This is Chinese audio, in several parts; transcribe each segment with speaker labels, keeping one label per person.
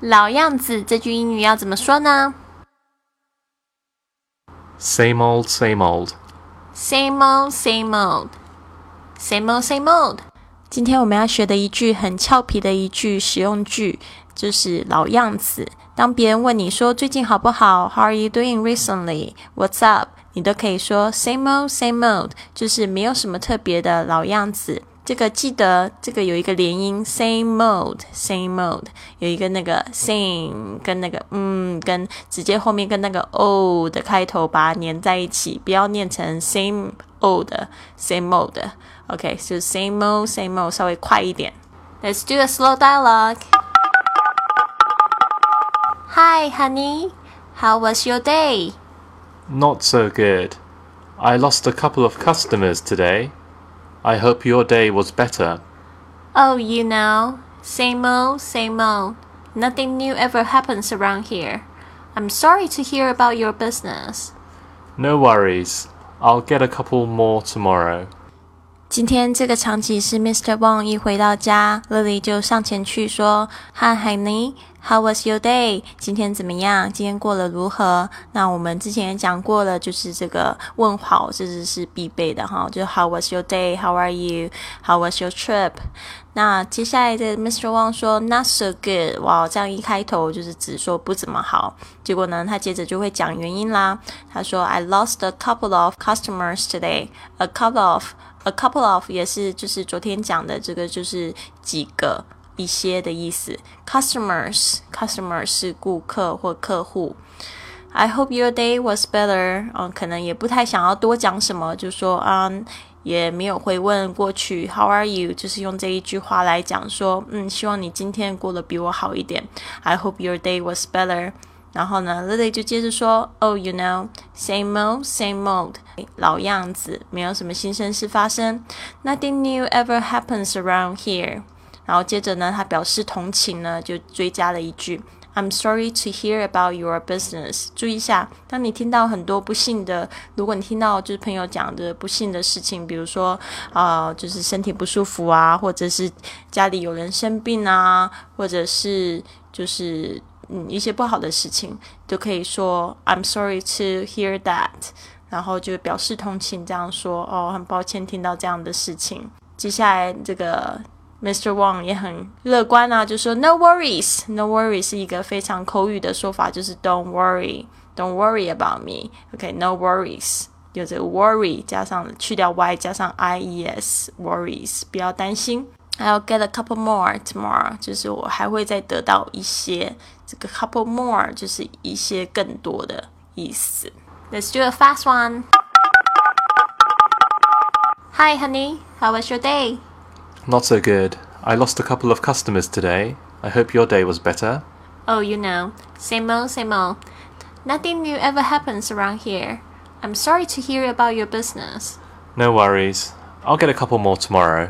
Speaker 1: 老样子这句英语要怎么说呢
Speaker 2: ？Same old, same old.
Speaker 1: Same old, same old. Same old, same old. 今天我们要学的一句很俏皮的一句实用句，就是老样子。当别人问你说最近好不好，How are you doing recently? What's up? 你都可以说 Same old, same old，就是没有什么特别的老样子。这个记得，这个有一个连音，same mode，same mode，有一个那个 same 跟那个嗯，跟直接后面跟那个 o 的开头把它连在一起，不要念成 same old，same mode。OK，就 same mode，same mode，稍微快一点。Let's do a slow dialogue. Hi, honey. How was your day?
Speaker 2: Not so good. I lost a couple of customers today. I hope your day was better.
Speaker 1: Oh, you know, same old, same old. Nothing new ever happens around here. I'm sorry to hear about your business.
Speaker 2: No worries. I'll get a couple more tomorrow.
Speaker 1: 今天这个场景是 Mr. Wang 一回到家，Lily 就上前去说：“Hi, honey, how was your day？今天怎么样？今天过得如何？”那我们之前也讲过了，就是这个问好，这是是必备的哈。就 How was your day? How are you? How was your trip? 那接下来的 Mr. Wang 说 Not so good。哇，这样一开头就是只说不怎么好。结果呢，他接着就会讲原因啦。他说：“I lost a couple of customers today. A couple of。” A couple of 也是就是昨天讲的这个就是几个一些的意思。Customers customers 是顾客或客户。I hope your day was better。嗯，可能也不太想要多讲什么，就说啊，也没有回问过去。How are you？就是用这一句话来讲说，嗯，希望你今天过得比我好一点。I hope your day was better。然后呢，Lily 就接着说：“Oh, you know, same old, same old，老样子，没有什么新鲜事发生。Nothing new ever happens around here。” 然后接着呢，他表示同情呢，就追加了一句：“I'm sorry to hear about your business。”注意一下，当你听到很多不幸的，如果你听到就是朋友讲的不幸的事情，比如说啊，就是身体不舒服啊，或者是家里有人生病啊，或者是就是。嗯，一些不好的事情都可以说 "I'm sorry to hear that"，然后就表示同情，这样说哦，很抱歉听到这样的事情。接下来这个 Mr. Wang 也很乐观啊，就说 "No worries"，"No worries" 是一个非常口语的说法，就是 "Don't worry"，"Don't worry about me"，OK，No worries，有这个 worry 加上去掉 y 加上 i e s，worries，不要担心。I'll get a couple more tomorrow，就是我还会再得到一些。这个 couple more 就是一些更多的意思。Let's do a fast one. Hi, honey. How was your day?
Speaker 2: Not so good. I lost a couple of customers today. I hope your day was better.
Speaker 1: Oh, you know, same old, same old. Nothing new ever happens around here. I'm sorry to hear about your business.
Speaker 2: No worries. I'll get a couple more tomorrow.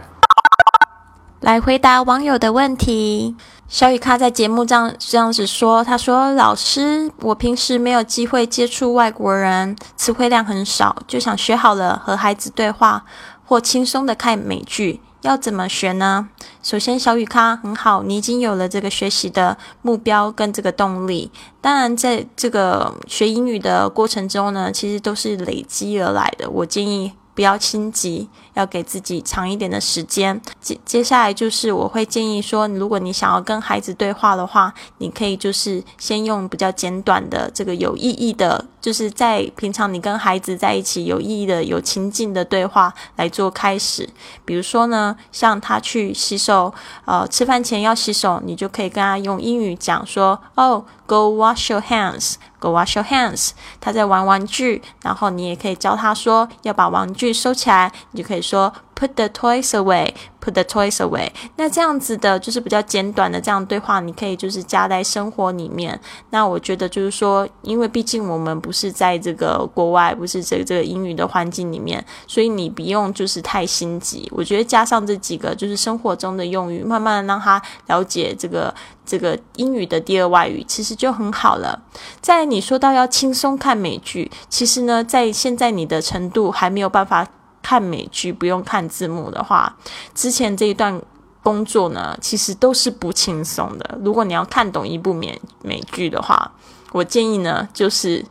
Speaker 1: 来回答网友的问题。小雨咖在节目这样这样子说：“他说，老师，我平时没有机会接触外国人，词汇量很少，就想学好了和孩子对话或轻松的看美剧， 要怎么学呢？首先，小雨咖很好，你已经有了这个学习的目标跟这个动力。当然，在这个学英语的过程中呢，其实都是累积而来的。我建议。”不要心急，要给自己长一点的时间。接接下来就是我会建议说，如果你想要跟孩子对话的话，你可以就是先用比较简短的这个有意义的，就是在平常你跟孩子在一起有意义的、有情境的对话来做开始。比如说呢，像他去洗手，呃，吃饭前要洗手，你就可以跟他用英语讲说：“哦，Go wash your hands。” Go wash your hands。他在玩玩具，然后你也可以教他说要把玩具收起来，你就可以说 Put the toys away。Put the toys away。那这样子的就是比较简短的这样对话，你可以就是加在生活里面。那我觉得就是说，因为毕竟我们不是在这个国外，不是这这个英语的环境里面，所以你不用就是太心急。我觉得加上这几个就是生活中的用语，慢慢的让他了解这个这个英语的第二外语，其实就很好了。在你说到要轻松看美剧，其实呢，在现在你的程度还没有办法。看美剧不用看字幕的话，之前这一段工作呢，其实都是不轻松的。如果你要看懂一部美美剧的话，我建议呢，就是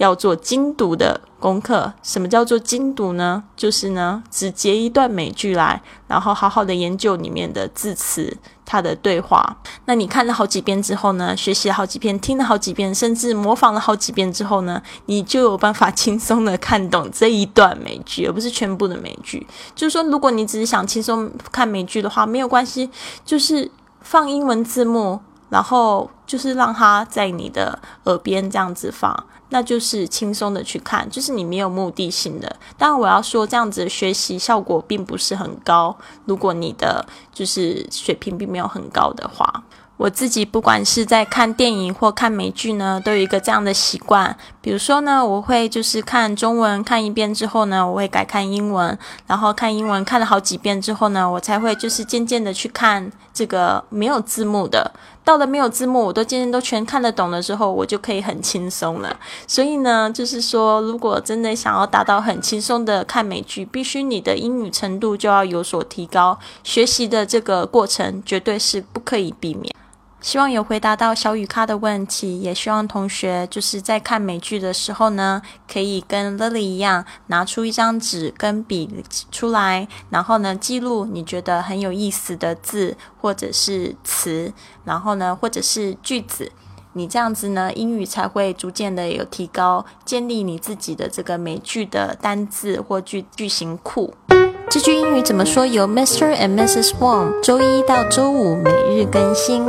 Speaker 1: 要做精读的功课。什么叫做精读呢？就是呢，只截一段美剧来，然后好好的研究里面的字词。他的对话，那你看了好几遍之后呢？学习了好几遍，听了好几遍，甚至模仿了好几遍之后呢？你就有办法轻松的看懂这一段美剧，而不是全部的美剧。就是说，如果你只是想轻松看美剧的话，没有关系，就是放英文字幕，然后就是让它在你的耳边这样子放。那就是轻松的去看，就是你没有目的性的。当然，我要说这样子学习效果并不是很高。如果你的就是水平并没有很高的话，我自己不管是在看电影或看美剧呢，都有一个这样的习惯。比如说呢，我会就是看中文看一遍之后呢，我会改看英文，然后看英文看了好几遍之后呢，我才会就是渐渐的去看这个没有字幕的。到了没有字幕，我都渐渐都全看得懂的时候，我就可以很轻松了。所以呢，就是说，如果真的想要达到很轻松的看美剧，必须你的英语程度就要有所提高，学习的这个过程绝对是不可以避免。希望有回答到小雨咖的问题，也希望同学就是在看美剧的时候呢，可以跟 Lily 一样，拿出一张纸跟笔出来，然后呢记录你觉得很有意思的字或者是词，然后呢或者是句子，你这样子呢英语才会逐渐的有提高，建立你自己的这个美剧的单字或句句型库。这句英语怎么说？由 Mr. and Mrs. Wang 周一到周五每日更新。